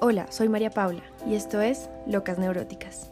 Hola, soy María Paula y esto es Locas Neuróticas.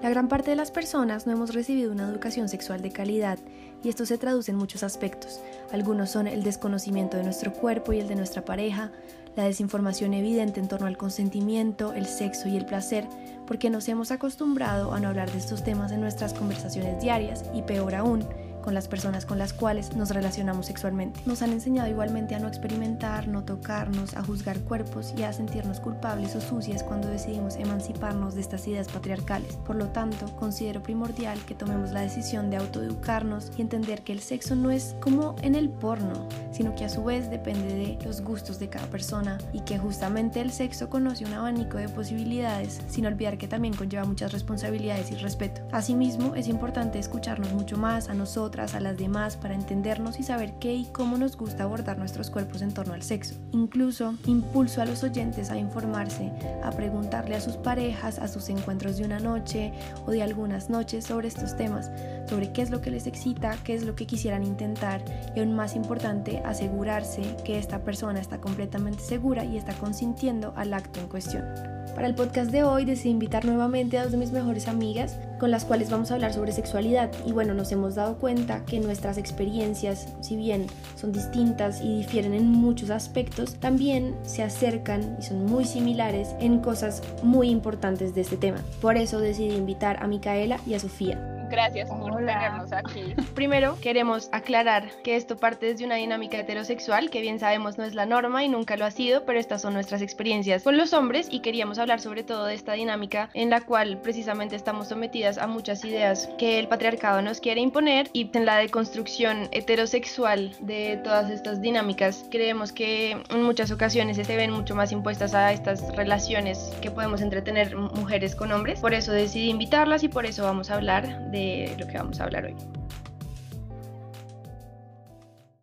La gran parte de las personas no hemos recibido una educación sexual de calidad y esto se traduce en muchos aspectos. Algunos son el desconocimiento de nuestro cuerpo y el de nuestra pareja, la desinformación evidente en torno al consentimiento, el sexo y el placer, porque nos hemos acostumbrado a no hablar de estos temas en nuestras conversaciones diarias y peor aún, con las personas con las cuales nos relacionamos sexualmente. Nos han enseñado igualmente a no experimentar, no tocarnos, a juzgar cuerpos y a sentirnos culpables o sucias cuando decidimos emanciparnos de estas ideas patriarcales. Por lo tanto, considero primordial que tomemos la decisión de autoeducarnos y entender que el sexo no es como en el porno, sino que a su vez depende de los gustos de cada persona y que justamente el sexo conoce un abanico de posibilidades, sin olvidar que también conlleva muchas responsabilidades y respeto. Asimismo, es importante escucharnos mucho más a nosotros a las demás, para entendernos y saber qué y cómo nos gusta abordar nuestros cuerpos en torno al sexo. Incluso impulso a los oyentes a informarse, a preguntarle a sus parejas, a sus encuentros de una noche o de algunas noches sobre estos temas, sobre qué es lo que les excita, qué es lo que quisieran intentar y aún más importante, asegurarse que esta persona está completamente segura y está consintiendo al acto en cuestión. Para el podcast de hoy decidí invitar nuevamente a dos de mis mejores amigas con las cuales vamos a hablar sobre sexualidad y bueno, nos hemos dado cuenta que nuestras experiencias, si bien son distintas y difieren en muchos aspectos, también se acercan y son muy similares en cosas muy importantes de este tema. Por eso decidí invitar a Micaela y a Sofía. Gracias por tenernos aquí. Primero, queremos aclarar que esto parte desde una dinámica heterosexual que bien sabemos no es la norma y nunca lo ha sido, pero estas son nuestras experiencias con los hombres y queríamos hablar sobre todo de esta dinámica en la cual precisamente estamos sometidas a muchas ideas que el patriarcado nos quiere imponer y en la deconstrucción heterosexual de todas estas dinámicas creemos que en muchas ocasiones se ven mucho más impuestas a estas relaciones que podemos entretener mujeres con hombres. Por eso decidí invitarlas y por eso vamos a hablar de lo que vamos a hablar hoy.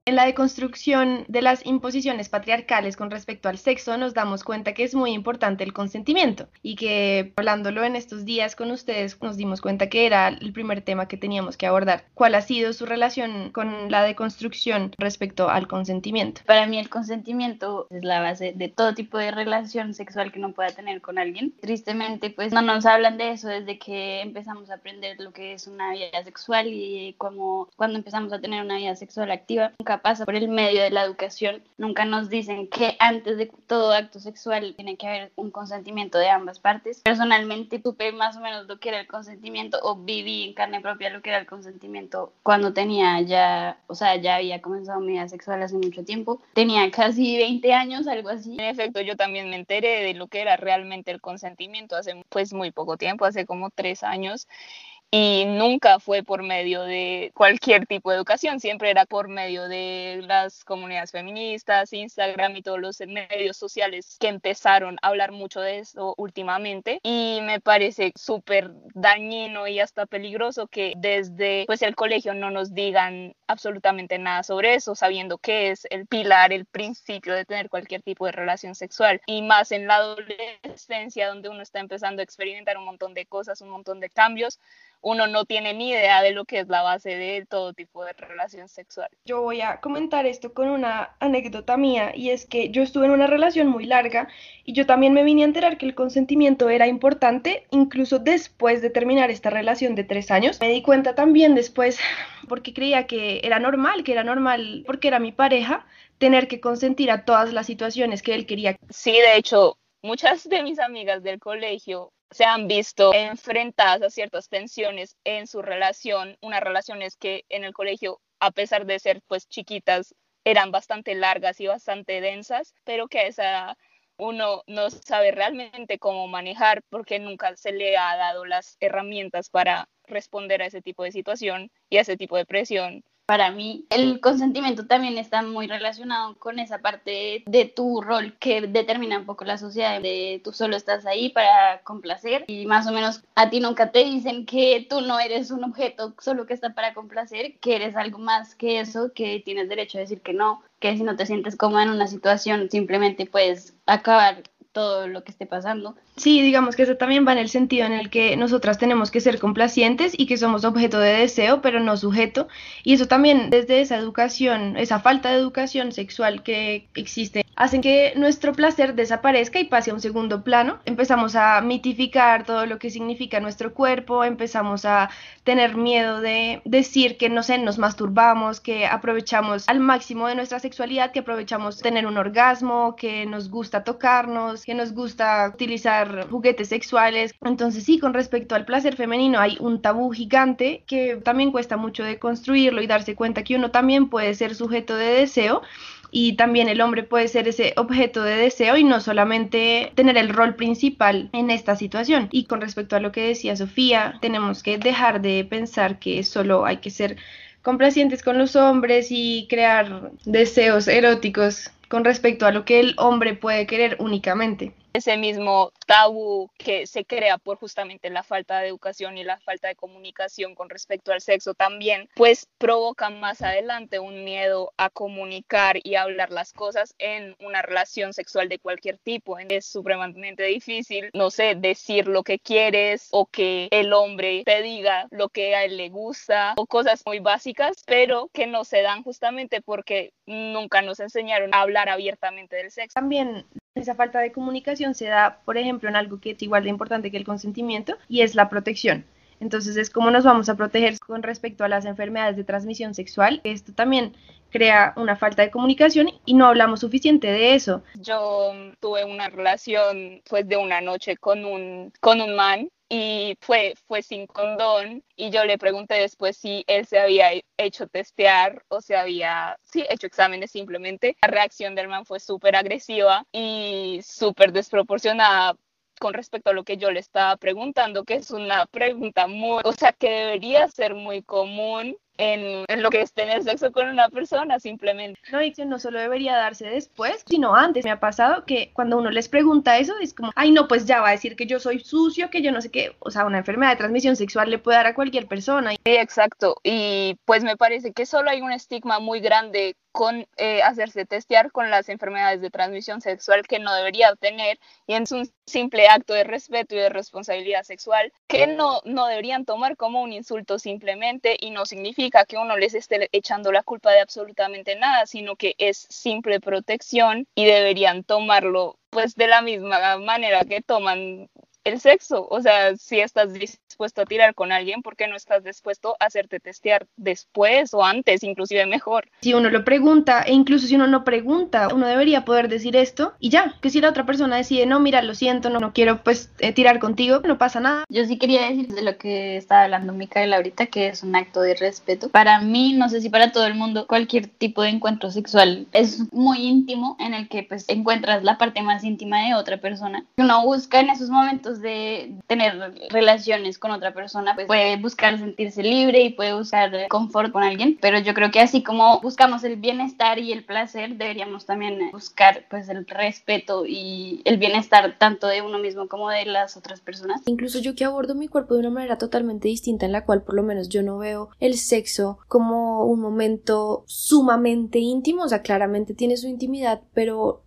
En la deconstrucción de las imposiciones patriarcales con respecto al sexo nos damos cuenta que es muy importante el consentimiento y que hablándolo en estos días con ustedes nos dimos cuenta que era el primer tema que teníamos que abordar. ¿Cuál ha sido su relación con la deconstrucción respecto al consentimiento? Para mí el consentimiento es la base de todo tipo de relación sexual que uno pueda tener con alguien. Tristemente pues no nos hablan de eso desde que empezamos a aprender lo que es una vida sexual y como cuando empezamos a tener una vida sexual activa nunca pasa por el medio de la educación. Nunca nos dicen que antes de todo acto sexual tiene que haber un consentimiento de ambas partes. Personalmente supe más o menos lo que era el consentimiento o viví en carne propia lo que era el consentimiento cuando tenía ya, o sea, ya había comenzado mi vida sexual hace mucho tiempo. Tenía casi 20 años, algo así. En efecto, yo también me enteré de lo que era realmente el consentimiento hace pues muy poco tiempo, hace como tres años y nunca fue por medio de cualquier tipo de educación, siempre era por medio de las comunidades feministas, Instagram y todos los medios sociales que empezaron a hablar mucho de eso últimamente. Y me parece súper dañino y hasta peligroso que desde pues el colegio no nos digan absolutamente nada sobre eso, sabiendo que es el pilar, el principio de tener cualquier tipo de relación sexual. Y más en la adolescencia donde uno está empezando a experimentar un montón de cosas, un montón de cambios uno no tiene ni idea de lo que es la base de todo tipo de relación sexual. Yo voy a comentar esto con una anécdota mía y es que yo estuve en una relación muy larga y yo también me vine a enterar que el consentimiento era importante incluso después de terminar esta relación de tres años. Me di cuenta también después porque creía que era normal, que era normal porque era mi pareja tener que consentir a todas las situaciones que él quería. Sí, de hecho, muchas de mis amigas del colegio se han visto enfrentadas a ciertas tensiones en su relación, unas relaciones que en el colegio, a pesar de ser pues chiquitas, eran bastante largas y bastante densas, pero que a esa uno no sabe realmente cómo manejar porque nunca se le ha dado las herramientas para responder a ese tipo de situación y a ese tipo de presión para mí el consentimiento también está muy relacionado con esa parte de tu rol que determina un poco la sociedad, de tú solo estás ahí para complacer y más o menos a ti nunca te dicen que tú no eres un objeto solo que está para complacer, que eres algo más que eso, que tienes derecho a decir que no, que si no te sientes cómoda en una situación simplemente puedes acabar todo lo que esté pasando. Sí, digamos que eso también va en el sentido en el que nosotras tenemos que ser complacientes y que somos objeto de deseo, pero no sujeto. Y eso también desde esa educación, esa falta de educación sexual que existe, hacen que nuestro placer desaparezca y pase a un segundo plano. Empezamos a mitificar todo lo que significa nuestro cuerpo, empezamos a tener miedo de decir que, no sé, nos masturbamos, que aprovechamos al máximo de nuestra sexualidad, que aprovechamos tener un orgasmo, que nos gusta tocarnos, que nos gusta utilizar juguetes sexuales. Entonces sí, con respecto al placer femenino hay un tabú gigante que también cuesta mucho de construirlo y darse cuenta que uno también puede ser sujeto de deseo y también el hombre puede ser ese objeto de deseo y no solamente tener el rol principal en esta situación. Y con respecto a lo que decía Sofía, tenemos que dejar de pensar que solo hay que ser complacientes con los hombres y crear deseos eróticos con respecto a lo que el hombre puede querer únicamente ese mismo tabú que se crea por justamente la falta de educación y la falta de comunicación con respecto al sexo también, pues provoca más adelante un miedo a comunicar y hablar las cosas en una relación sexual de cualquier tipo. Es supremamente difícil, no sé, decir lo que quieres o que el hombre te diga lo que a él le gusta o cosas muy básicas, pero que no se dan justamente porque nunca nos enseñaron a hablar abiertamente del sexo. También esa falta de comunicación se da, por ejemplo, en algo que es igual de importante que el consentimiento y es la protección. Entonces es cómo nos vamos a proteger con respecto a las enfermedades de transmisión sexual. Esto también crea una falta de comunicación y no hablamos suficiente de eso. Yo tuve una relación pues de una noche con un, con un man y fue, fue sin condón y yo le pregunté después si él se había hecho testear o se había, sí, hecho exámenes simplemente. La reacción del man fue súper agresiva y súper desproporcionada con respecto a lo que yo le estaba preguntando, que es una pregunta muy, o sea, que debería ser muy común en, lo que es tener sexo con una persona, simplemente. No, y que no solo debería darse después, sino antes. Me ha pasado que cuando uno les pregunta eso, es como, ay, no, pues ya va a decir que yo soy sucio, que yo no sé qué. O sea, una enfermedad de transmisión sexual le puede dar a cualquier persona. Sí, exacto. Y pues me parece que solo hay un estigma muy grande con eh, hacerse testear con las enfermedades de transmisión sexual que no debería tener y es un simple acto de respeto y de responsabilidad sexual que no, no deberían tomar como un insulto simplemente y no significa que uno les esté echando la culpa de absolutamente nada, sino que es simple protección y deberían tomarlo pues de la misma manera que toman el sexo. O sea, si estás dispuesto a tirar con alguien, ¿por qué no estás dispuesto a hacerte testear después o antes, inclusive mejor? Si uno lo pregunta, e incluso si uno no pregunta, uno debería poder decir esto y ya, que si la otra persona decide, no, mira, lo siento, no, no quiero pues eh, tirar contigo, no pasa nada. Yo sí quería decir de lo que estaba hablando Micaela ahorita, que es un acto de respeto. Para mí, no sé si para todo el mundo, cualquier tipo de encuentro sexual es muy íntimo en el que pues encuentras la parte más íntima de otra persona. Uno busca en esos momentos de tener relaciones con otra persona, pues puede buscar sentirse libre y puede buscar confort con alguien, pero yo creo que así como buscamos el bienestar y el placer, deberíamos también buscar pues el respeto y el bienestar tanto de uno mismo como de las otras personas. Incluso yo que abordo mi cuerpo de una manera totalmente distinta en la cual por lo menos yo no veo el sexo como un momento sumamente íntimo, o sea, claramente tiene su intimidad, pero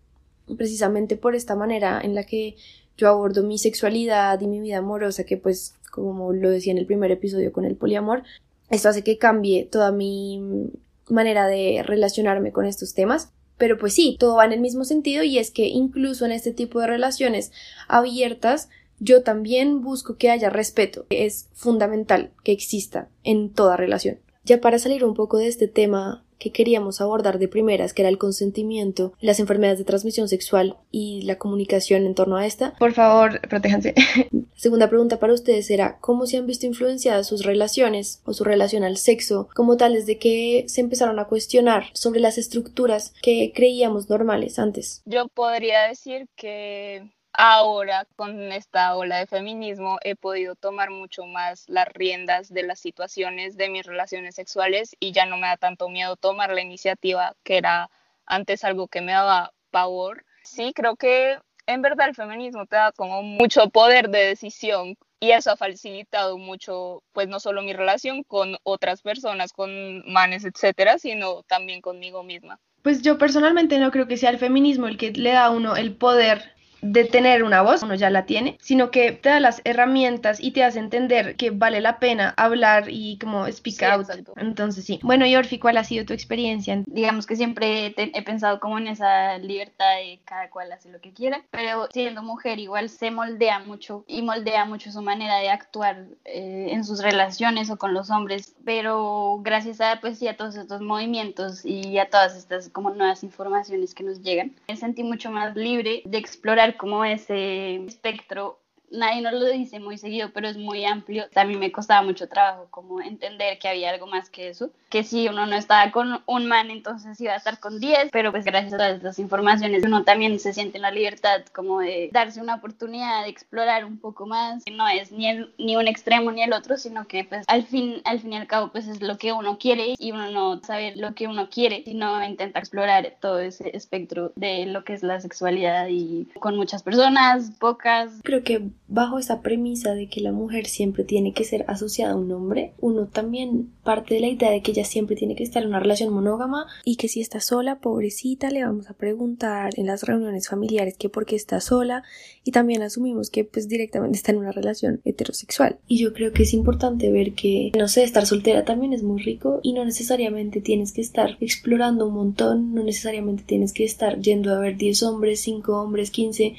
precisamente por esta manera en la que yo abordo mi sexualidad y mi vida amorosa, que pues, como lo decía en el primer episodio con el poliamor, esto hace que cambie toda mi manera de relacionarme con estos temas. Pero pues sí, todo va en el mismo sentido y es que incluso en este tipo de relaciones abiertas, yo también busco que haya respeto. Es fundamental que exista en toda relación. Ya para salir un poco de este tema que queríamos abordar de primeras, que era el consentimiento, las enfermedades de transmisión sexual y la comunicación en torno a esta. Por favor, protéjanse. segunda pregunta para ustedes era cómo se han visto influenciadas sus relaciones o su relación al sexo como tal desde que se empezaron a cuestionar sobre las estructuras que creíamos normales antes. Yo podría decir que ahora con esta ola de feminismo he podido tomar mucho más las riendas de las situaciones de mis relaciones sexuales y ya no me da tanto miedo tomar la iniciativa que era antes algo que me daba pavor. Sí, creo que en verdad el feminismo te da como mucho poder de decisión y eso ha facilitado mucho, pues no solo mi relación con otras personas, con manes, etcétera, sino también conmigo misma. Pues yo personalmente no creo que sea el feminismo el que le da a uno el poder de tener una voz, uno ya la tiene, sino que te da las herramientas y te hace entender que vale la pena hablar y como speak out. Entonces sí. Bueno, y Orfi, ¿cuál ha sido tu experiencia? Digamos que siempre he pensado como en esa libertad de cada cual hace lo que quiera, pero siendo mujer igual se moldea mucho y moldea mucho su manera de actuar eh, en sus relaciones o con los hombres, pero gracias a pues sí a todos estos movimientos y a todas estas como nuevas informaciones que nos llegan, me sentí mucho más libre de explorar como ese espectro nadie nos lo dice muy seguido, pero es muy amplio. Mí me costaba mucho trabajo como entender que había algo más que eso, que si uno no estaba con un man, entonces iba a estar con 10, pero pues gracias a estas informaciones uno también se siente en la libertad como de darse una oportunidad de explorar un poco más, no es ni, ni un extremo ni el otro, sino que pues al fin, al fin y al cabo pues es lo que uno quiere y uno no sabe lo que uno quiere, sino intenta explorar todo ese espectro de lo que es la sexualidad y con muchas personas, pocas. Creo que bajo esa premisa de que la mujer siempre tiene que ser asociada a un hombre, uno también parte de la idea de que ella siempre tiene que estar en una relación monógama y que si está sola, pobrecita, le vamos a preguntar en las reuniones familiares que por qué está sola y también asumimos que pues directamente está en una relación heterosexual. Y yo creo que es importante ver que, no sé, estar soltera también es muy rico y no necesariamente tienes que estar explorando un montón, no necesariamente tienes que estar yendo a ver 10 hombres, 5 hombres, 15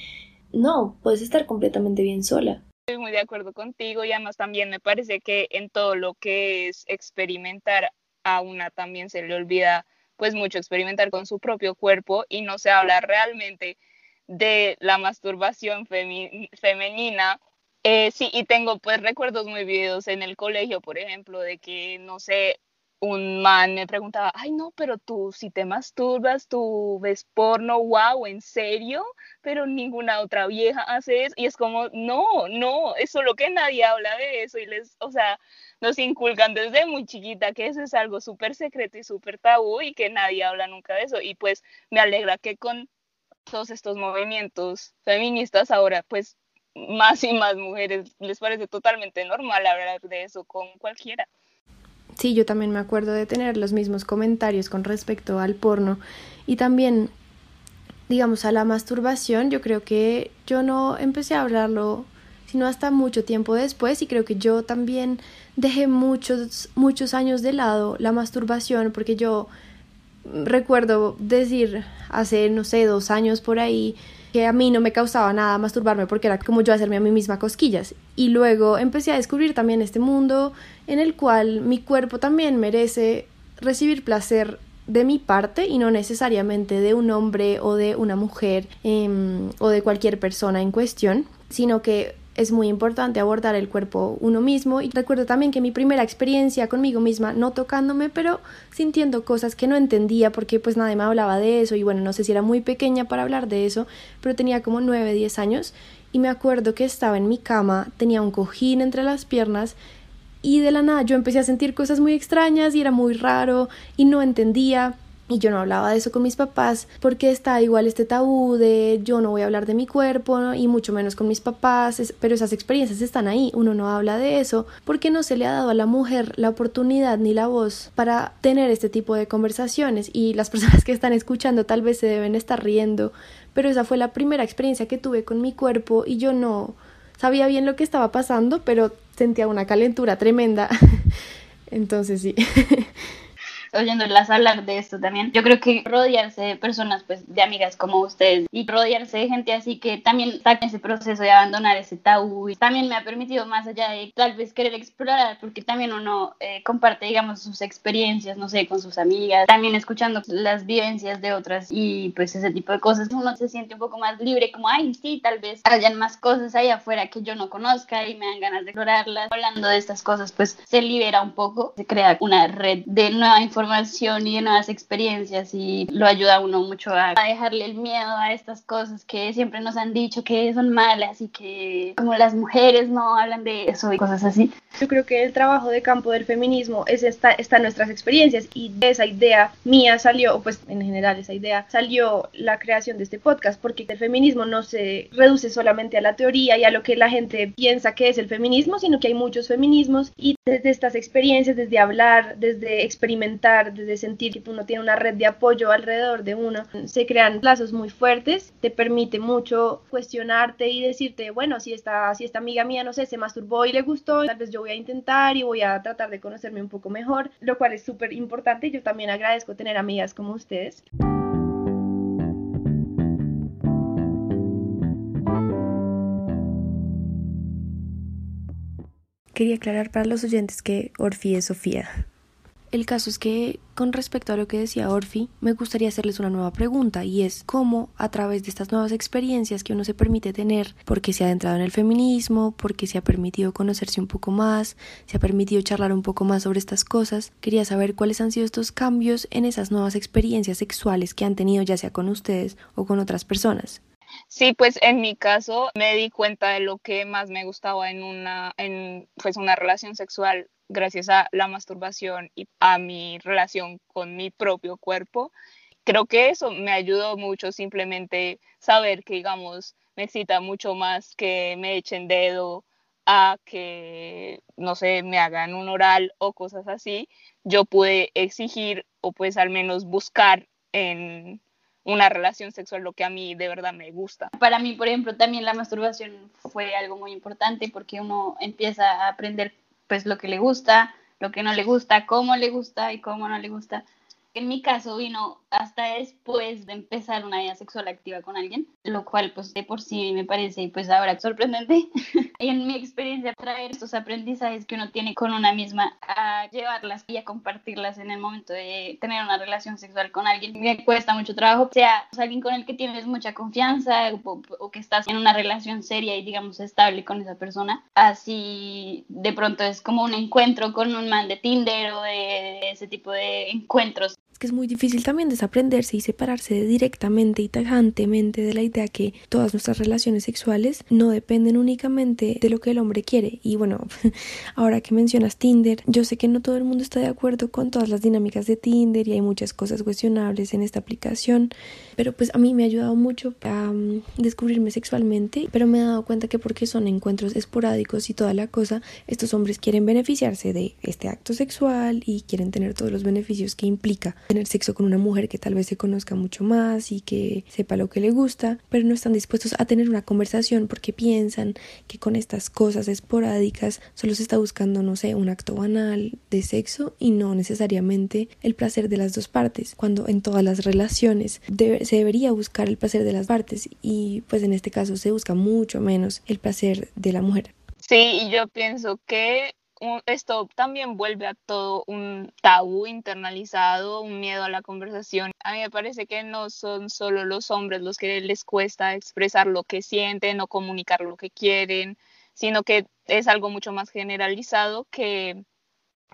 no, puedes estar completamente bien sola. Estoy muy de acuerdo contigo y además también me parece que en todo lo que es experimentar a una también se le olvida pues mucho experimentar con su propio cuerpo y no se habla realmente de la masturbación femenina. Eh, sí, y tengo pues recuerdos muy vividos en el colegio, por ejemplo, de que, no sé, un man me preguntaba, ay no, pero tú si te masturbas, tú ves porno, wow, ¿en serio? Pero ninguna otra vieja hace eso. Y es como, no, no, es solo que nadie habla de eso y les, o sea, nos inculcan desde muy chiquita que eso es algo súper secreto y súper tabú y que nadie habla nunca de eso. Y pues me alegra que con todos estos movimientos feministas ahora pues más y más mujeres les parece totalmente normal hablar de eso con cualquiera. Sí, yo también me acuerdo de tener los mismos comentarios con respecto al porno y también, digamos, a la masturbación. Yo creo que yo no empecé a hablarlo sino hasta mucho tiempo después y creo que yo también dejé muchos, muchos años de lado la masturbación porque yo recuerdo decir hace, no sé, dos años por ahí, que a mí no me causaba nada masturbarme porque era como yo hacerme a mí misma cosquillas. Y luego empecé a descubrir también este mundo en el cual mi cuerpo también merece recibir placer de mi parte y no necesariamente de un hombre o de una mujer em, o de cualquier persona en cuestión, sino que es muy importante abordar el cuerpo uno mismo. Y recuerdo también que mi primera experiencia conmigo misma, no tocándome, pero sintiendo cosas que no entendía porque pues nadie me hablaba de eso. Y bueno, no sé si era muy pequeña para hablar de eso, pero tenía como 9, 10 años. Y me acuerdo que estaba en mi cama, tenía un cojín entre las piernas y de la nada yo empecé a sentir cosas muy extrañas y era muy raro y no entendía y yo no hablaba de eso con mis papás porque está igual este tabú de yo no voy a hablar de mi cuerpo y mucho menos con mis papás, pero esas experiencias están ahí, uno no habla de eso porque no se le ha dado a la mujer la oportunidad ni la voz para tener este tipo de conversaciones y las personas que están escuchando tal vez se deben estar riendo, pero esa fue la primera experiencia que tuve con mi cuerpo y yo no sabía bien lo que estaba pasando, pero sentía una calentura tremenda. Entonces sí. oyéndolas hablar de esto también. Yo creo que rodearse de personas, pues, de amigas como ustedes y rodearse de gente así que también está en ese proceso de abandonar ese tabú y también me ha permitido más allá de tal vez querer explorar, porque también uno eh, comparte, digamos, sus experiencias, no sé, con sus amigas, también escuchando las vivencias de otras y pues ese tipo de cosas, uno se siente un poco más libre, como, ay, sí, tal vez hayan más cosas ahí afuera que yo no conozca y me dan ganas de explorarlas. Hablando de estas cosas, pues se libera un poco, se crea una red de nueva información información y de nuevas experiencias y lo ayuda a uno mucho a, dejarle el miedo a estas cosas que siempre nos han dicho que son malas y que como las mujeres no hablan de eso y cosas así. Yo creo que el trabajo de campo del feminismo es esta, está nuestras experiencias y de esa idea mía salió, pues en general esa idea salió la creación de este podcast porque el feminismo no se reduce solamente a la teoría y a lo que la gente piensa que es el feminismo, sino que hay muchos feminismos y desde estas experiencias, desde hablar, desde experimentar, confiar, desde sentir que uno tiene una red de apoyo alrededor de uno, se crean lazos muy fuertes, te permite mucho cuestionarte y decirte, bueno, si esta, si esta amiga mía, no sé, se masturbó y le gustó, tal vez yo voy a intentar y voy a tratar de conocerme un poco mejor, lo cual es súper importante. Yo también agradezco tener amigas como ustedes. Quería aclarar para los oyentes que Orfi es Sofía. El caso es que, con respecto a lo que decía Orfi, me gustaría hacerles una nueva pregunta y es cómo, a través de estas nuevas experiencias que uno se permite tener, porque se ha adentrado en el feminismo, porque se ha permitido conocerse un poco más, se ha permitido charlar un poco más sobre estas cosas, quería saber cuáles han sido estos cambios en esas nuevas experiencias sexuales que han tenido ya sea con ustedes o con otras personas. Sí, pues en mi caso me di cuenta de lo que más me gustaba en una, en, pues una relación sexual gracias a la masturbación y a mi relación con mi propio cuerpo. Creo que eso me ayudó mucho simplemente saber que, digamos, me excita mucho más que me echen dedo a que, no sé, me hagan un oral o cosas así. Yo pude exigir o pues al menos buscar en una relación sexual lo que a mí de verdad me gusta. Para mí, por ejemplo, también la masturbación fue algo muy importante porque uno empieza a aprender pues lo que le gusta, lo que no le gusta, cómo le gusta y cómo no le gusta. En mi caso vino hasta después de empezar una vida sexual activa con alguien, lo cual pues de por sí me parece pues ahora sorprendente. en mi experiencia traer estos aprendizajes que uno tiene con una misma a llevarlas y a compartirlas en el momento de tener una relación sexual con alguien me cuesta mucho trabajo, sea pues, alguien con el que tienes mucha confianza o, o que estás en una relación seria y digamos estable con esa persona, así de pronto es como un encuentro con un man de Tinder o de ese tipo de encuentros que es muy difícil también desaprenderse y separarse directamente y tajantemente de la idea que todas nuestras relaciones sexuales no dependen únicamente de lo que el hombre quiere. Y bueno, ahora que mencionas Tinder, yo sé que no todo el mundo está de acuerdo con todas las dinámicas de Tinder y hay muchas cosas cuestionables en esta aplicación, pero pues a mí me ha ayudado mucho a mm, descubrirme sexualmente, pero me he dado cuenta que porque son encuentros esporádicos y toda la cosa, estos hombres quieren beneficiarse de este acto sexual y quieren tener todos los beneficios que implica tener sexo con una mujer que tal vez se conozca mucho más y que sepa lo que le gusta, pero no están dispuestos a tener una conversación porque piensan que con estas cosas esporádicas solo se está buscando, no sé, un acto banal de sexo y no necesariamente el placer de las dos partes, cuando en todas las relaciones se debería buscar el placer de las partes y pues en este caso se busca mucho menos el placer de la mujer. Sí, y yo pienso que esto también vuelve a todo un tabú internalizado, un miedo a la conversación. A mí me parece que no son solo los hombres los que les cuesta expresar lo que sienten o comunicar lo que quieren, sino que es algo mucho más generalizado que,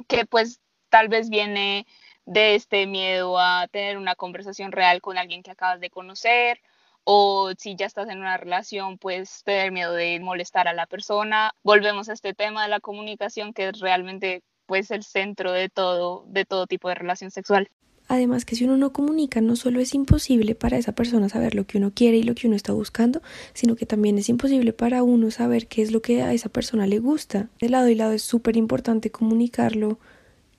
que pues tal vez viene de este miedo a tener una conversación real con alguien que acabas de conocer o si ya estás en una relación, pues tener miedo de molestar a la persona. Volvemos a este tema de la comunicación que es realmente pues el centro de todo, de todo tipo de relación sexual. Además que si uno no comunica, no solo es imposible para esa persona saber lo que uno quiere y lo que uno está buscando, sino que también es imposible para uno saber qué es lo que a esa persona le gusta. De lado y lado es súper importante comunicarlo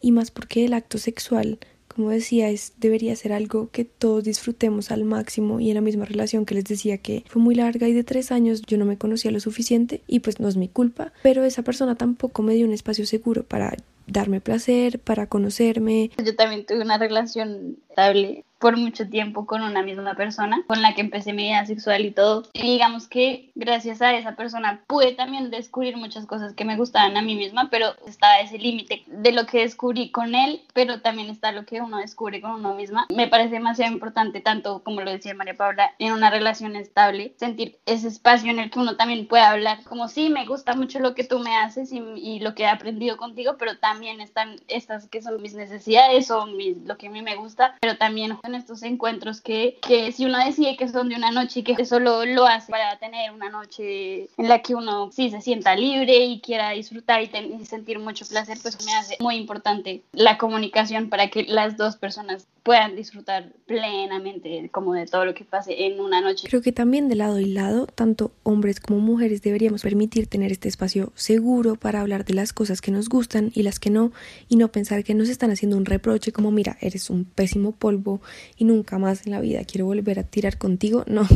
y más porque el acto sexual como decía, es, debería ser algo que todos disfrutemos al máximo y en la misma relación que les decía que fue muy larga y de tres años yo no me conocía lo suficiente y pues no es mi culpa, pero esa persona tampoco me dio un espacio seguro para darme placer, para conocerme. Yo también tuve una relación estable por mucho tiempo con una misma persona con la que empecé mi vida sexual y todo. Y digamos que gracias a esa persona pude también descubrir muchas cosas que me gustaban a mí misma, pero estaba ese límite de lo que descubrí con él, pero también está lo que uno descubre con uno misma. Me parece demasiado importante, tanto como lo decía María Paula, en una relación estable, sentir ese espacio en el que uno también puede hablar, como sí, me gusta mucho lo que tú me haces y, y lo que he aprendido contigo, pero también están estas que son mis necesidades o lo que a mí me gusta, pero también estos encuentros que, que si uno decide que son de una noche y que solo lo hace para tener una noche en la que uno sí se sienta libre y quiera disfrutar y, sentir mucho placer, pues me hace muy importante la comunicación para que las dos personas puedan disfrutar plenamente como de todo lo que pase en una noche. Creo que también de lado y lado, tanto hombres como mujeres deberíamos permitir tener este espacio seguro para hablar de las cosas que nos gustan y las que no, y no pensar que nos están haciendo un reproche como mira, eres un pésimo polvo y nunca más en la vida quiero volver a tirar contigo. No,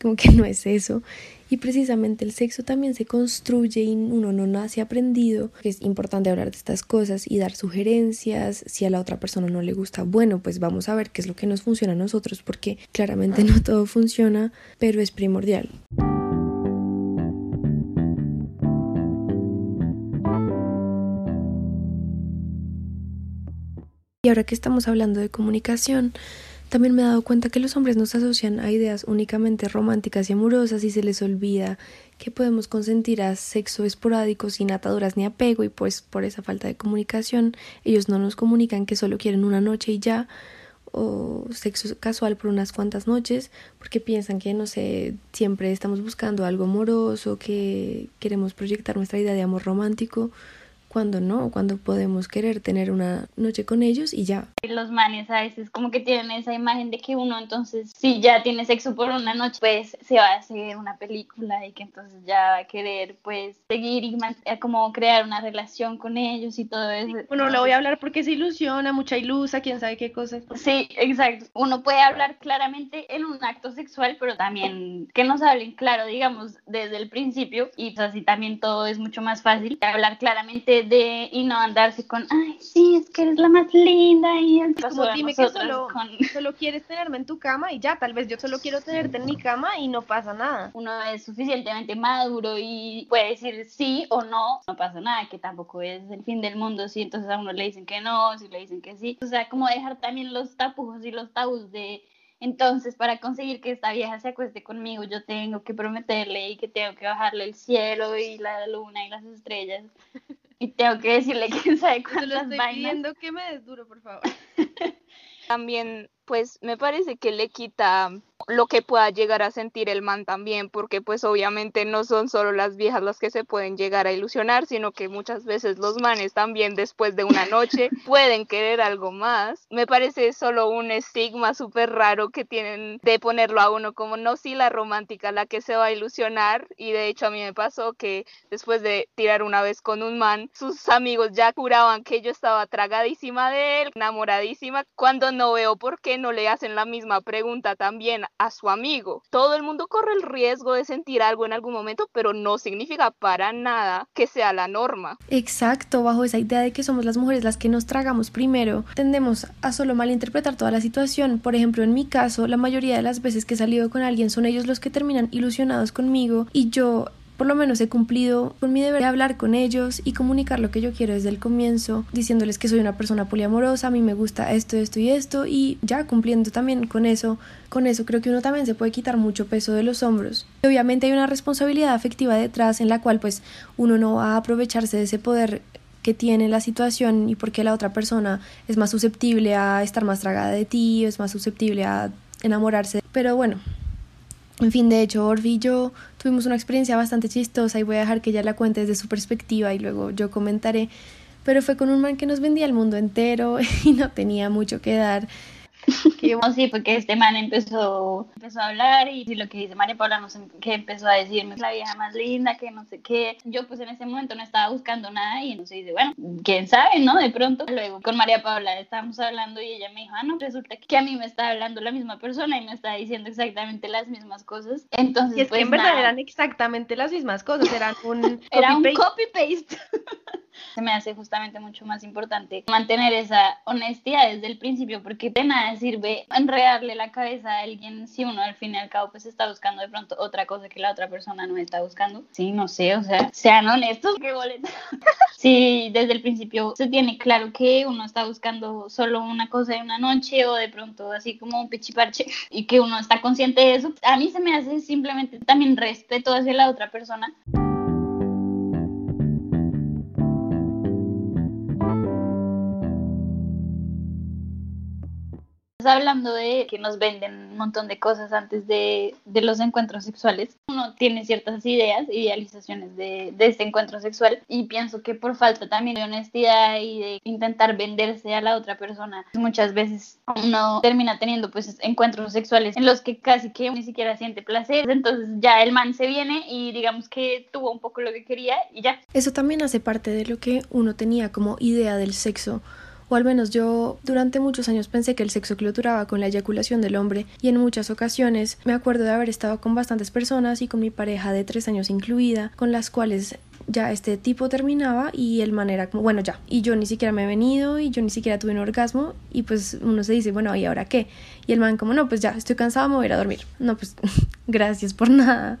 como que no es eso. Y precisamente el sexo también se construye y uno no nace aprendido. Es importante hablar de estas cosas y dar sugerencias. Si a la otra persona no le gusta, bueno, pues vamos a ver qué es lo que nos funciona a nosotros, porque claramente no todo funciona, pero es primordial. Y ahora que estamos hablando de comunicación, también me he dado cuenta que los hombres nos asocian a ideas únicamente románticas y amorosas y se les olvida que podemos consentir a sexo esporádico sin ataduras ni apego y pues por esa falta de comunicación ellos no nos comunican que solo quieren una noche y ya o sexo casual por unas cuantas noches porque piensan que no sé siempre estamos buscando algo amoroso que queremos proyectar nuestra idea de amor romántico cuando no, cuando podemos querer tener una noche con ellos y ya. Los manes a veces como que tienen esa imagen de que uno entonces si ya tiene sexo por una noche pues se va a hacer una película y que entonces ya va a querer pues seguir y como crear una relación con ellos y todo eso. Bueno, lo voy a hablar porque se ilusiona, mucha ilusa, quién sabe qué cosas. Sí, exacto. Uno puede hablar claramente en un acto sexual, pero también que nos hablen claro, digamos, desde el principio y pues, así también todo es mucho más fácil hablar claramente de y no andarse con, ay, sí, es que eres la más linda y el como dime que solo, solo quieres tenerme en tu cama y ya, tal vez yo solo quiero tenerte en mi cama y no pasa nada. Uno es suficientemente maduro y puede decir sí o no, no pasa nada, que tampoco es el fin del mundo si entonces a uno le dicen que no, si le dicen que sí. O sea, como dejar también los tapujos y los tabús de entonces, para conseguir que esta vieja se acueste conmigo, yo tengo que prometerle y que tengo que bajarle el cielo y la luna y las estrellas. Y tengo que decirle quién sabe cuántas lo estoy vainas. pidiendo que me des duro, por favor. También, pues, me parece que le quita lo que pueda llegar a sentir el man también, porque pues obviamente no son solo las viejas las que se pueden llegar a ilusionar, sino que muchas veces los manes también después de una noche pueden querer algo más. Me parece solo un estigma súper raro que tienen de ponerlo a uno como no si la romántica la que se va a ilusionar y de hecho a mí me pasó que después de tirar una vez con un man, sus amigos ya juraban que yo estaba tragadísima de él, enamoradísima, cuando no veo por qué no le hacen la misma pregunta también a su amigo. Todo el mundo corre el riesgo de sentir algo en algún momento, pero no significa para nada que sea la norma. Exacto, bajo esa idea de que somos las mujeres las que nos tragamos primero, tendemos a solo malinterpretar toda la situación. Por ejemplo, en mi caso, la mayoría de las veces que he salido con alguien son ellos los que terminan ilusionados conmigo y yo por lo menos he cumplido con mi deber de hablar con ellos y comunicar lo que yo quiero desde el comienzo, diciéndoles que soy una persona poliamorosa, a mí me gusta esto, esto y esto, y ya cumpliendo también con eso, con eso creo que uno también se puede quitar mucho peso de los hombros. Y obviamente hay una responsabilidad afectiva detrás en la cual pues uno no va a aprovecharse de ese poder que tiene la situación y porque la otra persona es más susceptible a estar más tragada de ti, es más susceptible a enamorarse. Pero bueno, en fin, de hecho, Orvi y yo tuvimos una experiencia bastante chistosa y voy a dejar que ella la cuente desde su perspectiva y luego yo comentaré. Pero fue con un man que nos vendía el mundo entero y no tenía mucho que dar. Que sí, porque este man empezó, empezó a hablar y, lo que dice María Paula, no sé qué empezó a decirme, la vieja más linda, que no sé qué. Yo pues en ese momento no estaba buscando nada y entonces dice, bueno, quién sabe, ¿no? De pronto, luego con María Paula estábamos hablando y ella me dijo, ah, no, resulta que a mí me está hablando la misma persona y me está diciendo exactamente las mismas cosas. Entonces, y es pues, que en verdad eran exactamente las mismas cosas, eran un Era un copy-paste. Se me hace justamente mucho más importante mantener esa honestidad desde el principio, porque de nada sirve enredarle la cabeza a alguien si uno al fin y al cabo pues está buscando de pronto otra cosa que la otra persona no está buscando. Sí, no sé, o sea, sean honestos, qué boleta. si desde el principio se tiene claro que uno está buscando solo una cosa de una noche o de pronto así como un pichiparche y que uno está consciente de eso, a mí se me hace simplemente también respeto hacia la otra persona. Hablando de que nos venden un montón de cosas antes de, de los encuentros sexuales. Uno tiene ciertas ideas, idealizaciones de, de este encuentro sexual y pienso que por falta también de honestidad y de intentar venderse a la otra persona, muchas veces uno termina teniendo pues encuentros sexuales en los que casi que ni siquiera siente placer. Entonces ya el man se viene y digamos que tuvo un poco lo que quería y ya. Eso también hace parte de lo que uno tenía como idea del sexo o al menos yo durante muchos años pensé que el sexo cloturaba con la eyaculación del hombre y en muchas ocasiones me acuerdo de haber estado con bastantes personas y con mi pareja de tres años incluida, con las cuales ya este tipo terminaba y el man era como, bueno, ya, y yo ni siquiera me he venido y yo ni siquiera tuve un orgasmo y pues uno se dice, bueno, ¿y ahora qué? Y el man como, no, pues ya, estoy cansado, me voy a ir a dormir. No, pues gracias por nada.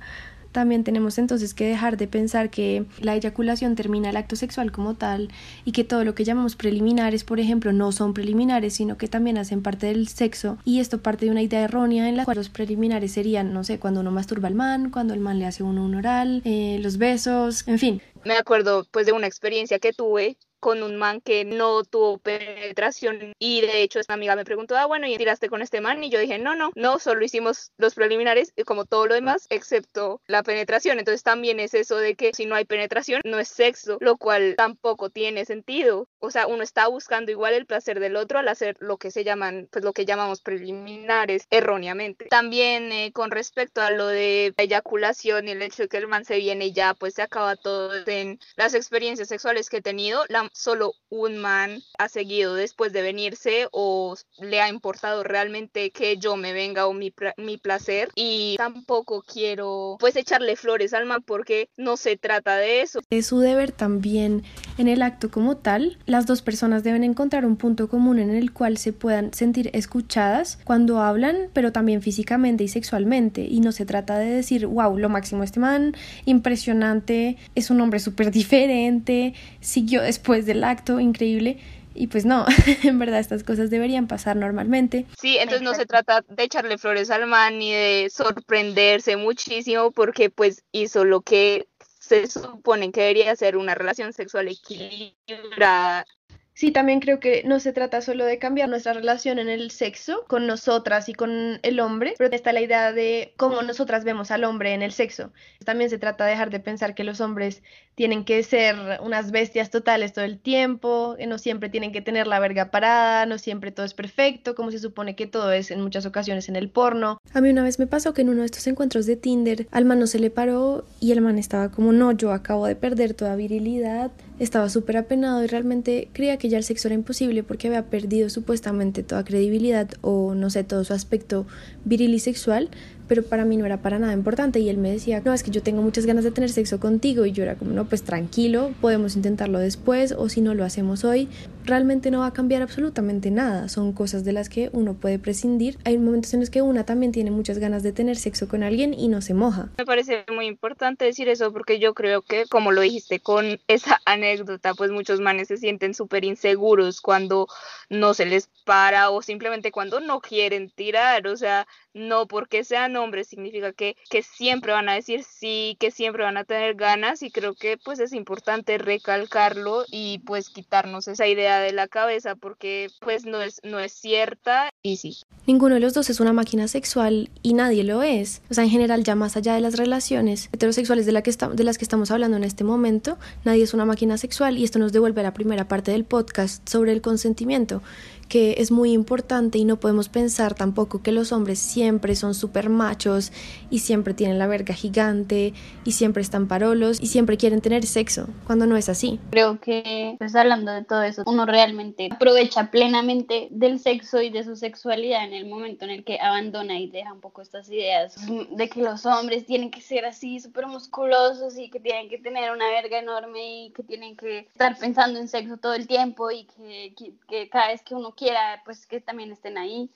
También tenemos entonces que dejar de pensar que la eyaculación termina el acto sexual como tal y que todo lo que llamamos preliminares, por ejemplo, no son preliminares, sino que también hacen parte del sexo. Y esto parte de una idea errónea en la cual los preliminares serían, no sé, cuando uno masturba al man, cuando el man le hace uno un oral, eh, los besos, en fin. Me acuerdo pues de una experiencia que tuve con un man que no tuvo penetración y de hecho esta amiga me preguntó, ah, bueno, ¿y tiraste con este man? Y yo dije, no, no, no, solo hicimos los preliminares como todo lo demás, excepto la penetración. Entonces también es eso de que si no hay penetración, no es sexo, lo cual tampoco tiene sentido. O sea, uno está buscando igual el placer del otro al hacer lo que se llaman, pues lo que llamamos preliminares erróneamente. También eh, con respecto a lo de la eyaculación y el hecho de que el man se viene ya pues se acaba todo en las experiencias sexuales que he tenido, solo un man ha seguido después de venirse o le ha importado realmente que yo me venga o mi, mi placer y tampoco quiero pues echarle flores al man porque no se trata de eso. Es su deber también en el acto como tal. Las dos personas deben encontrar un punto común en el cual se puedan sentir escuchadas cuando hablan, pero también físicamente y sexualmente. Y no se trata de decir, wow, lo máximo este man, impresionante, es un hombre súper diferente, siguió después del acto, increíble. Y pues no, en verdad estas cosas deberían pasar normalmente. Sí, entonces no se trata de echarle flores al man ni de sorprenderse muchísimo porque pues hizo lo que se supone que debería ser una relación sexual equilibrada Sí, también creo que no se trata solo de cambiar nuestra relación en el sexo con nosotras y con el hombre, pero está la idea de cómo nosotras vemos al hombre en el sexo. También se trata de dejar de pensar que los hombres tienen que ser unas bestias totales todo el tiempo, que no siempre tienen que tener la verga parada, no siempre todo es perfecto, como se supone que todo es en muchas ocasiones en el porno. A mí una vez me pasó que en uno de estos encuentros de Tinder al man no se le paró y el man estaba como, no, yo acabo de perder toda virilidad, estaba súper apenado y realmente creía que ya el sexo era imposible porque había perdido supuestamente toda credibilidad o no sé, todo su aspecto viril y sexual, pero para mí no era para nada importante. Y él me decía, no, es que yo tengo muchas ganas de tener sexo contigo y yo era como, no, pues tranquilo, podemos intentarlo después o si no lo hacemos hoy, realmente no va a cambiar absolutamente nada, son cosas de las que uno puede prescindir, hay momentos en los que una también tiene muchas ganas de tener sexo con alguien y no se moja. Me parece muy importante decir eso porque yo creo que, como lo dijiste con esa anécdota, pues muchos manes se sienten súper inseguros cuando no se les para o simplemente cuando no quieren tirar, o sea, no porque sean hombres significa que, que siempre van a decir sí, que siempre van a tener ganas y creo que pues es importante recalcarlo y pues quitarnos esa idea de la cabeza porque pues no es, no es cierta y sí. Ninguno de los dos es una máquina sexual y nadie lo es. O sea, en general ya más allá de las relaciones heterosexuales de, la que de las que estamos hablando en este momento, nadie es una máquina sexual y esto nos devuelve a la primera parte del podcast sobre el consentimiento que es muy importante y no podemos pensar tampoco que los hombres siempre son súper machos y siempre tienen la verga gigante y siempre están parolos y siempre quieren tener sexo, cuando no es así. Creo que, pues hablando de todo eso, uno realmente aprovecha plenamente del sexo y de su sexualidad en el momento en el que abandona y deja un poco estas ideas de que los hombres tienen que ser así súper musculosos y que tienen que tener una verga enorme y que tienen que estar pensando en sexo todo el tiempo y que, que, que cada vez que uno quiera, pues que también estén ahí.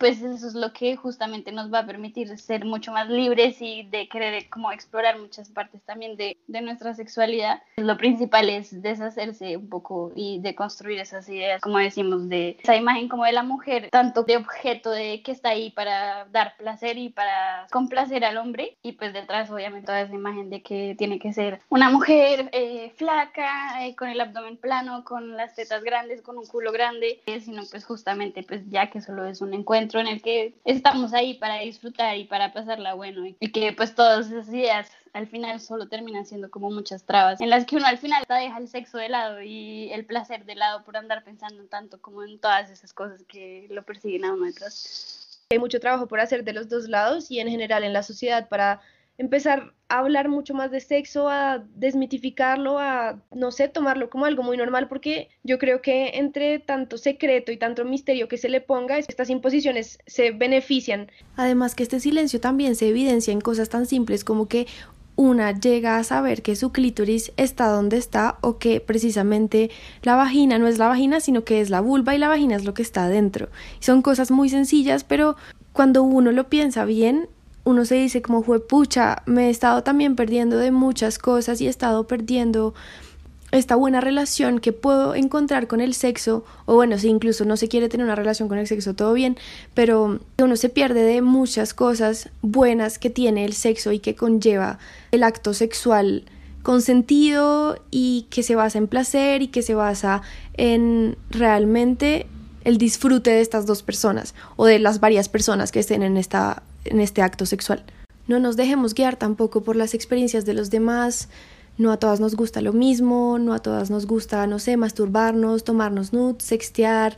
Pues eso es lo que justamente nos va a permitir ser mucho más libres y de querer como explorar muchas partes también de, de nuestra sexualidad. Lo principal es deshacerse un poco y de construir esas ideas, como decimos, de esa imagen como de la mujer, tanto de objeto de que está ahí para dar placer y para complacer al hombre, y pues detrás obviamente toda esa imagen de que tiene que ser una mujer eh, flaca, eh, con el abdomen plano, con las tetas grandes, con un culo grande, eh, sino pues justamente pues ya que solo es un encuentro en el que estamos ahí para disfrutar y para pasarla bueno y que pues todas esas ideas al final solo terminan siendo como muchas trabas en las que uno al final deja el sexo de lado y el placer de lado por andar pensando tanto como en todas esas cosas que lo persiguen a uno detrás. Hay mucho trabajo por hacer de los dos lados y en general en la sociedad para empezar a hablar mucho más de sexo, a desmitificarlo, a, no sé, tomarlo como algo muy normal, porque yo creo que entre tanto secreto y tanto misterio que se le ponga, estas imposiciones se benefician. Además que este silencio también se evidencia en cosas tan simples como que una llega a saber que su clítoris está donde está o que precisamente la vagina no es la vagina, sino que es la vulva y la vagina es lo que está adentro. Son cosas muy sencillas, pero cuando uno lo piensa bien, uno se dice como fue pucha, me he estado también perdiendo de muchas cosas y he estado perdiendo esta buena relación que puedo encontrar con el sexo, o bueno, si incluso no se quiere tener una relación con el sexo, todo bien, pero uno se pierde de muchas cosas buenas que tiene el sexo y que conlleva el acto sexual con sentido y que se basa en placer y que se basa en realmente el disfrute de estas dos personas o de las varias personas que estén en esta en este acto sexual. No nos dejemos guiar tampoco por las experiencias de los demás. No a todas nos gusta lo mismo, no a todas nos gusta, no sé, masturbarnos, tomarnos nudes, sextear,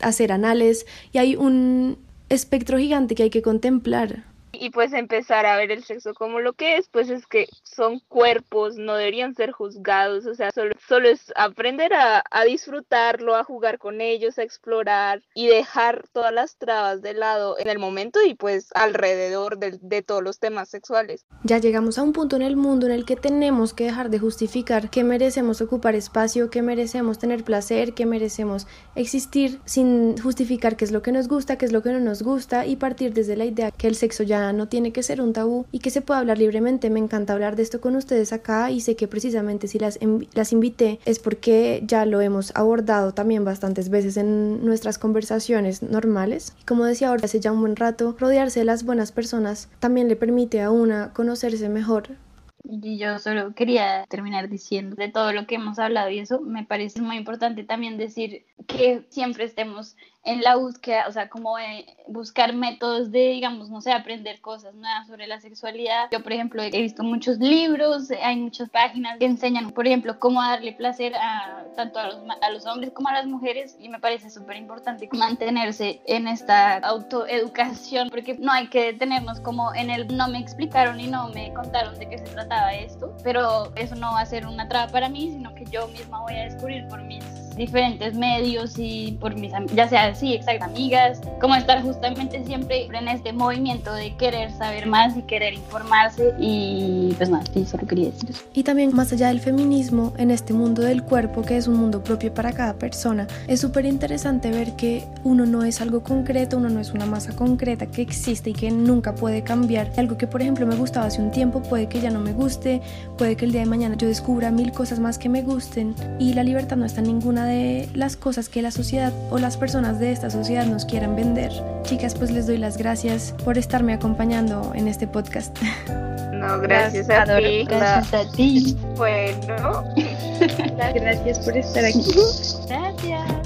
hacer anales. Y hay un espectro gigante que hay que contemplar y pues empezar a ver el sexo como lo que es, pues es que son cuerpos, no deberían ser juzgados, o sea, solo, solo es aprender a, a, disfrutarlo, a jugar con ellos, a explorar y dejar todas las trabas de lado en el momento y pues alrededor de, de todos los temas sexuales. Ya llegamos a un punto en el mundo en el que tenemos que dejar de justificar que merecemos ocupar espacio, que merecemos tener placer, que merecemos existir sin justificar qué es lo que nos gusta, qué es lo que no nos gusta y partir desde la idea que el sexo ya no tiene que ser un tabú y que se pueda hablar libremente. Me encanta hablar de esto con ustedes acá y sé que precisamente si las, las invité es porque ya lo hemos abordado también bastantes veces en nuestras conversaciones normales. Y como decía ahora, hace ya un buen rato, rodearse de las buenas personas también le permite a una conocerse mejor, y yo solo quería terminar diciendo de todo lo que hemos hablado y eso me parece muy importante también decir que siempre estemos en la búsqueda, o sea, como buscar métodos de, digamos, no sé, aprender cosas nuevas sobre la sexualidad. Yo, por ejemplo, he visto muchos libros, hay muchas páginas que enseñan, por ejemplo, cómo darle placer a tanto a los, a los hombres como a las mujeres y me parece súper importante mantenerse en esta autoeducación porque no hay que detenernos como en el no me explicaron y no me contaron de qué se trataba esto, pero eso no va a ser una traba para mí, sino que yo misma voy a descubrir por mis diferentes medios y por mis, ya sea sí, exacto, amigas, como estar justamente siempre en este movimiento de querer saber más y querer informarse y pues nada, sí, solo quería decir eso. Y también más allá del feminismo, en este mundo del cuerpo, que es un mundo propio para cada persona, es súper interesante ver que uno no es algo concreto, uno no es una masa concreta que existe y que nunca puede cambiar. Algo que por ejemplo me gustaba hace un tiempo puede que ya no me guste, puede que el día de mañana yo descubra mil cosas más que me gusten y la libertad no está en ninguna de las cosas que la sociedad o las personas de esta sociedad nos quieran vender. Chicas, pues les doy las gracias por estarme acompañando en este podcast. No, gracias, a ti. Gracias a ti. Bueno. gracias por estar aquí. Gracias.